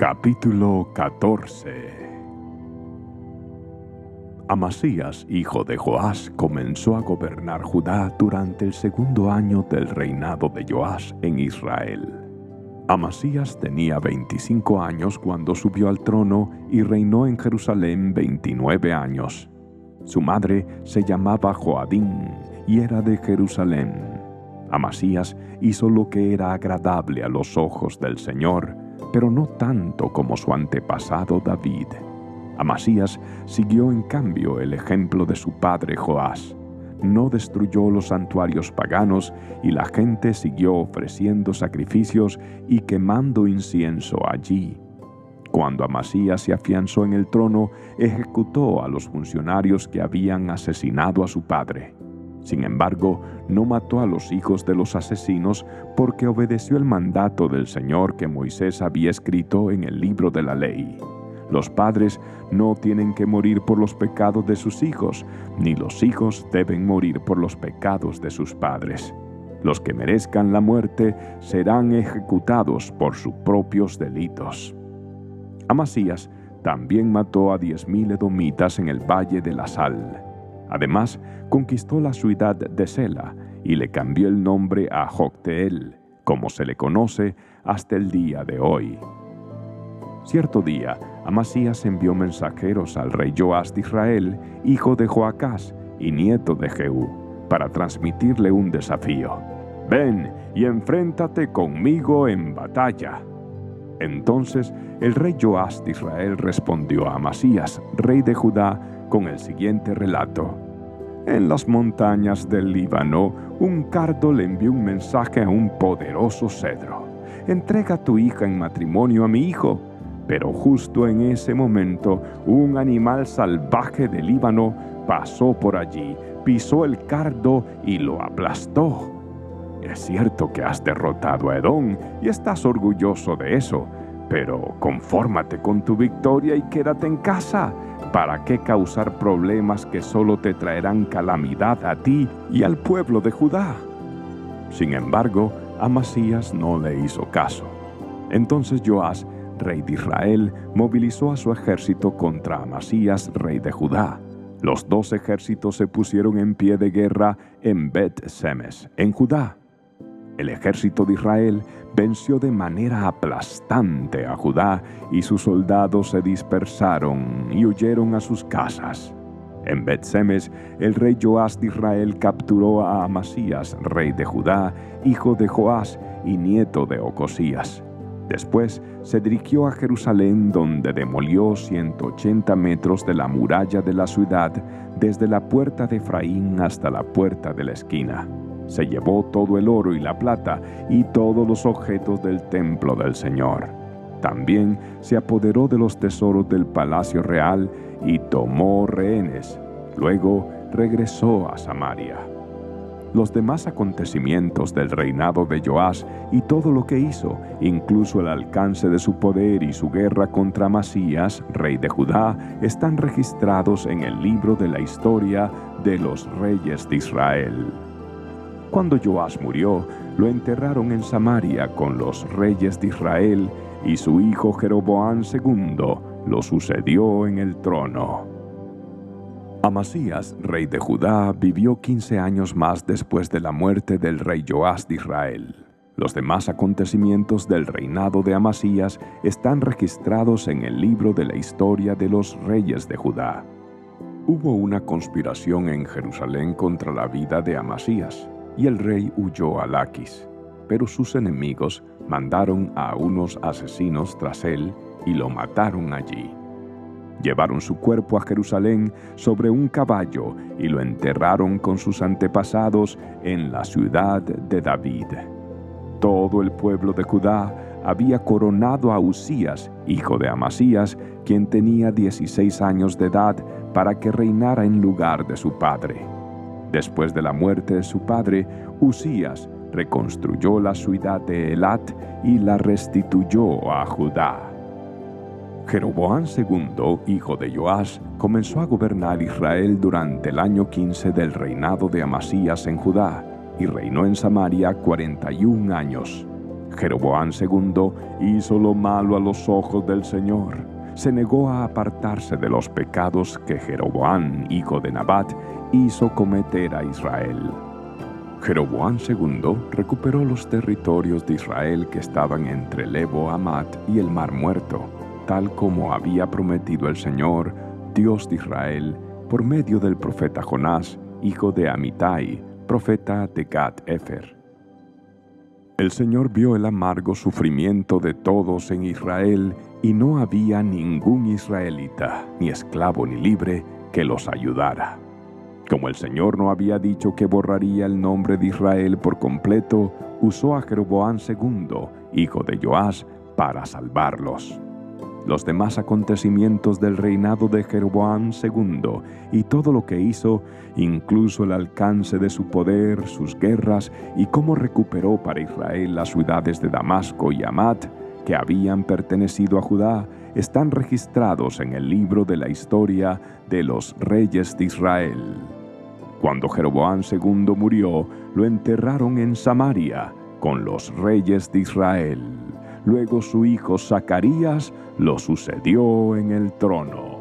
Capítulo 14 Amasías, hijo de Joás, comenzó a gobernar Judá durante el segundo año del reinado de Joás en Israel. Amasías tenía 25 años cuando subió al trono y reinó en Jerusalén 29 años. Su madre se llamaba Joadín y era de Jerusalén. Amasías hizo lo que era agradable a los ojos del Señor, pero no tanto como su antepasado David. Amasías siguió en cambio el ejemplo de su padre Joás no destruyó los santuarios paganos y la gente siguió ofreciendo sacrificios y quemando incienso allí. Cuando Amasías se afianzó en el trono, ejecutó a los funcionarios que habían asesinado a su padre. Sin embargo, no mató a los hijos de los asesinos porque obedeció el mandato del Señor que Moisés había escrito en el libro de la ley. Los padres no tienen que morir por los pecados de sus hijos, ni los hijos deben morir por los pecados de sus padres. Los que merezcan la muerte serán ejecutados por sus propios delitos. Amasías también mató a diez mil edomitas en el Valle de la Sal. Además, conquistó la ciudad de Sela y le cambió el nombre a Jocteel, como se le conoce hasta el día de hoy. Cierto día, Amasías envió mensajeros al rey Joás de Israel, hijo de Joacás y nieto de Jehú, para transmitirle un desafío. Ven y enfréntate conmigo en batalla. Entonces el rey Joás de Israel respondió a Amasías, rey de Judá, con el siguiente relato. En las montañas del Líbano, un cardo le envió un mensaje a un poderoso cedro. Entrega tu hija en matrimonio a mi hijo pero justo en ese momento un animal salvaje del Líbano pasó por allí, pisó el cardo y lo aplastó. Es cierto que has derrotado a Edom y estás orgulloso de eso, pero confórmate con tu victoria y quédate en casa. ¿Para qué causar problemas que solo te traerán calamidad a ti y al pueblo de Judá? Sin embargo, Amasías no le hizo caso. Entonces Joás rey de Israel, movilizó a su ejército contra Amasías, rey de Judá. Los dos ejércitos se pusieron en pie de guerra en Bet-Semes, en Judá. El ejército de Israel venció de manera aplastante a Judá y sus soldados se dispersaron y huyeron a sus casas. En Bet-Semes, el rey Joás de Israel capturó a Amasías, rey de Judá, hijo de Joás y nieto de Ocosías. Después se dirigió a Jerusalén donde demolió 180 metros de la muralla de la ciudad desde la puerta de Efraín hasta la puerta de la esquina. Se llevó todo el oro y la plata y todos los objetos del templo del Señor. También se apoderó de los tesoros del palacio real y tomó rehenes. Luego regresó a Samaria los demás acontecimientos del reinado de Joás y todo lo que hizo, incluso el alcance de su poder y su guerra contra Masías, rey de Judá, están registrados en el libro de la historia de los reyes de Israel. Cuando Joás murió, lo enterraron en Samaria con los reyes de Israel y su hijo Jeroboán II lo sucedió en el trono. Amasías, rey de Judá, vivió 15 años más después de la muerte del rey Joás de Israel. Los demás acontecimientos del reinado de Amasías están registrados en el libro de la historia de los reyes de Judá. Hubo una conspiración en Jerusalén contra la vida de Amasías, y el rey huyó a Laquis. Pero sus enemigos mandaron a unos asesinos tras él y lo mataron allí. Llevaron su cuerpo a Jerusalén sobre un caballo y lo enterraron con sus antepasados en la ciudad de David. Todo el pueblo de Judá había coronado a Usías, hijo de Amasías, quien tenía 16 años de edad, para que reinara en lugar de su padre. Después de la muerte de su padre, Usías reconstruyó la ciudad de Elat y la restituyó a Judá. Jeroboán II, hijo de Joás, comenzó a gobernar Israel durante el año 15 del reinado de Amasías en Judá y reinó en Samaria 41 años. Jeroboán II hizo lo malo a los ojos del Señor. Se negó a apartarse de los pecados que Jeroboán, hijo de Nabat, hizo cometer a Israel. Jeroboán II recuperó los territorios de Israel que estaban entre Lebo Amat y el Mar Muerto, tal como había prometido el Señor, Dios de Israel, por medio del profeta Jonás, hijo de Amitai, profeta de Gad Efer. El Señor vio el amargo sufrimiento de todos en Israel y no había ningún israelita, ni esclavo ni libre, que los ayudara. Como el Señor no había dicho que borraría el nombre de Israel por completo, usó a Jeroboán II, hijo de Joás, para salvarlos. Los demás acontecimientos del reinado de Jeroboán II y todo lo que hizo, incluso el alcance de su poder, sus guerras y cómo recuperó para Israel las ciudades de Damasco y Amat, que habían pertenecido a Judá, están registrados en el libro de la historia de los reyes de Israel. Cuando Jeroboán II murió, lo enterraron en Samaria con los reyes de Israel. Luego su hijo Zacarías lo sucedió en el trono.